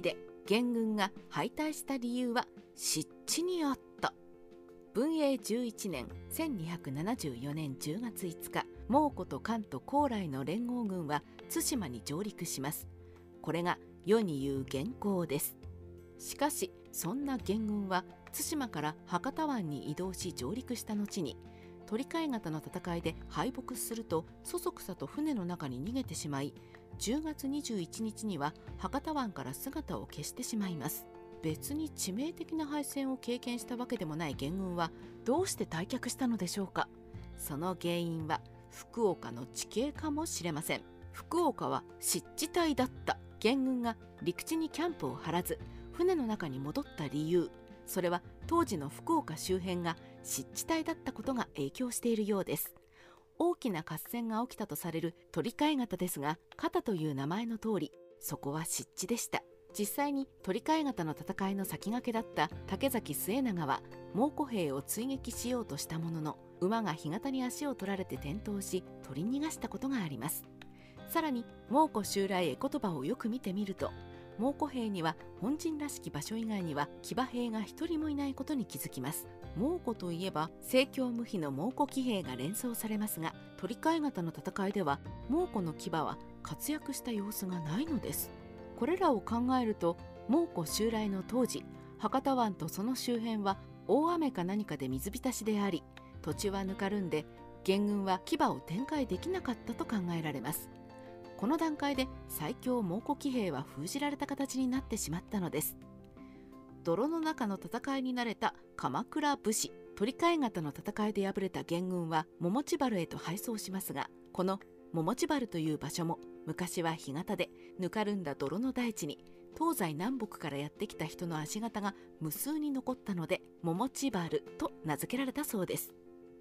で元軍が敗退した理由は湿地にあった。文永11年1274年10月5日蒙古と関東高麗の連合軍は対馬に上陸します。これが世に言う元寇です。しかしそんな元軍は対馬から博多湾に移動し上陸した後に鳥飼型の戦いで敗北するとそそくさと船の中に逃げてしまい10月21日には博多湾から姿を消してしまいます。別に致命的な敗戦を経験したわけでもない元軍はどうして退却したのでしょうか。その原因は福岡の地形かもしれません。福岡は湿地帯だった元軍が陸地にキャンプを張らず船の中に戻った理由。それは当時の福岡周辺が湿地帯だったことが影響しているようです。大きな合戦が起きたとされる鳥飼型ですが肩という名前の通りそこは湿地でした。実際に鳥飼型の戦いの先駆けだった竹崎末長は猛虎兵を追撃しようとしたものの馬が干潟に足を取られて転倒し取り逃がしたことがあります。さらに猛虎襲来絵言葉をよく見てみると猛虎兵には本陣らしき場所以外には騎馬兵が一人もいないことに気づきます。猛虎といえば政教無比の猛虎騎兵が連想されますが鳥飼型の戦いでは猛虎の騎馬は活躍した様子がないのです。これらを考えると猛虎襲来の当時博多湾とその周辺は大雨か何かで水浸しであり土地はぬかるんで元軍は牙を展開できなかったと考えられます。この段階で最強猛虎騎兵は封じられた形になってしまったのです。泥の中の戦いに慣れた鎌倉武士鳥飼型の戦いで敗れた元軍は桃地原へと敗走しますがこの桃地原という場所も昔は干潟でぬかるんだ泥の大地に東西南北からやってきた人の足形が無数に残ったので桃地原と名付けられたそうです。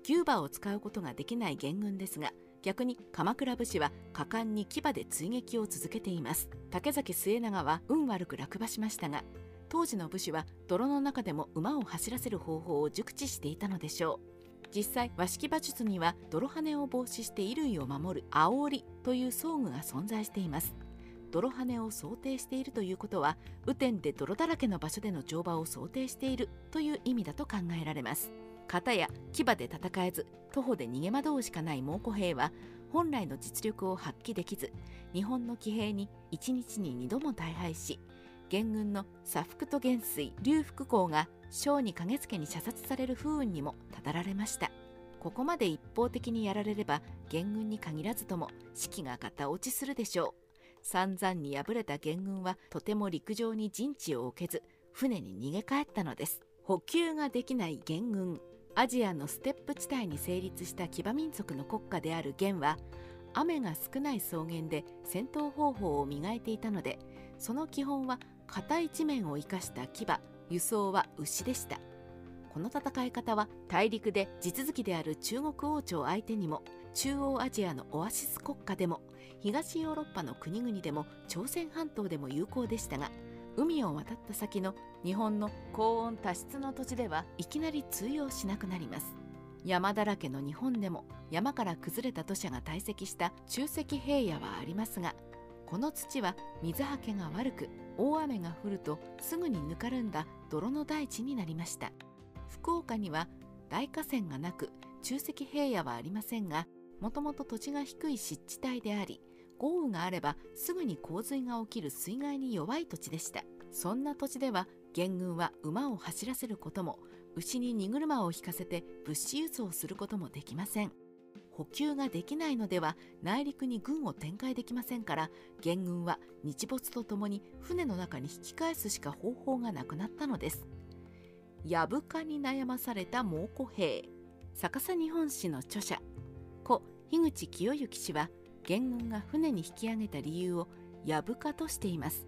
キューバを使うことができない元軍ですが逆に鎌倉武士は果敢に牙で追撃を続けています。竹崎末長は運悪く落馬しましたが当時の武士は泥の中でも馬を走らせる方法を熟知していたのでしょう。実際和式馬術には泥跳ねを防止して衣類を守る煽りという装具が存在しています。泥跳ねを想定しているということは雨天で泥だらけの場所での乗馬を想定しているという意味だと考えられます。型や牙で戦えず徒歩で逃げ惑うしかない猛虎兵は本来の実力を発揮できず日本の騎兵に1日に2度も大敗し元軍の左福と元帥劉福公が将に影付けに射殺される不運にもたたられました。ここまで一方的にやられれば元軍に限らずとも士気がガタ落ちするでしょう。散々に敗れた元軍はとても陸上に陣地を置けず船に逃げ帰ったのです。補給ができない元軍。アジアのステップ地帯に成立した騎馬民族の国家である元は雨が少ない草原で戦闘方法を磨いていたのでその基本は硬い地面を生かした騎馬輸送は牛でした。この戦い方は大陸で地続きである中国王朝相手にも中央アジアのオアシス国家でも東ヨーロッパの国々でも朝鮮半島でも有効でしたが海を渡った先の日本の高温多湿の土地ではいきなり通用しなくなります。山だらけの日本でも山から崩れた土砂が堆積した中石平野はありますがこの土は水はけが悪く大雨が降るとすぐにぬかるんだ泥の大地になりました。福岡には大河川がなく中石平野はありませんがもともと土地が低い湿地帯であり豪雨があればすぐに洪水が起きる水害に弱い土地でした。そんな土地では元軍は馬を走らせることも牛に荷車を引かせて物資輸送することもできません。補給ができないのでは内陸に軍を展開できませんから元軍は日没とともに船の中に引き返すしか方法がなくなったのです。やぶかに悩まされた猛虎兵。逆さ日本史の著者故樋口清之氏は元軍が船に引き上げた理由をヤブカとしています。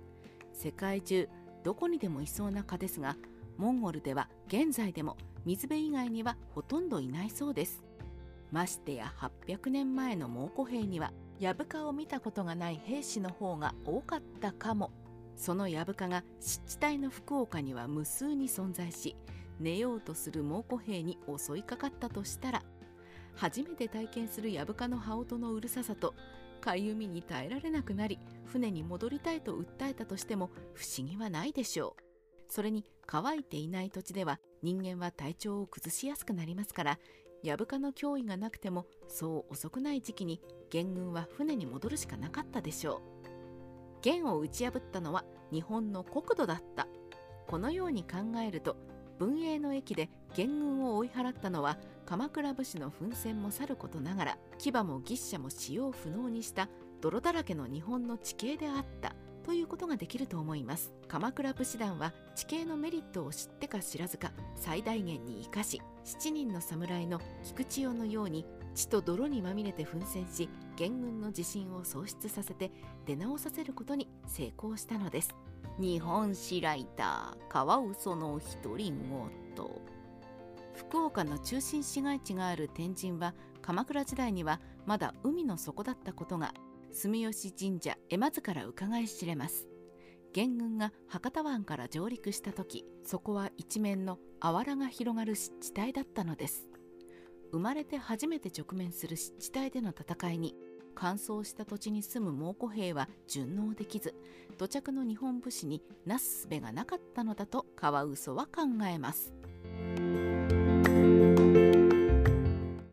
世界中どこにでもいそうな蚊ですがモンゴルでは現在でも水辺以外にはほとんどいないそうです。ましてや800年前の猛虎兵にはヤブカを見たことがない兵士の方が多かったかも。そのヤブカが湿地帯の福岡には無数に存在し寝ようとする猛虎兵に襲いかかったとしたら初めて体験するヤブカの羽音のうるささとかゆみに耐えられなくなり船に戻りたいと訴えたとしても不思議はないでしょう。それに乾いていない土地では人間は体調を崩しやすくなりますからヤブカの脅威がなくてもそう遅くない時期に元軍は船に戻るしかなかったでしょう。元を打ち破ったのは日本の国土だった。このように考えると文英の駅で元軍を追い払ったのは鎌倉武士の奮戦もさることながら牙も牛車も使用不能にした泥だらけの日本の地形であったということができると思います。鎌倉武士団は地形のメリットを知ってか知らずか最大限に生かし7人の侍の菊千代のように血と泥にまみれて奮戦し元軍の自信を喪失させて出直させることに成功したのです。日本史ライターカワウソの独り言福岡の中心市街地がある天神は鎌倉時代にはまだ海の底だったことが住吉神社江松から伺い知れます。元軍が博多湾から上陸した時そこは一面のあわらが広がる湿地帯だったのです。生まれて初めて直面する湿地帯での戦いに乾燥した土地に住む猛虎兵は順応できず土着の日本武士になすすべがなかったのだとカワウソは考えます。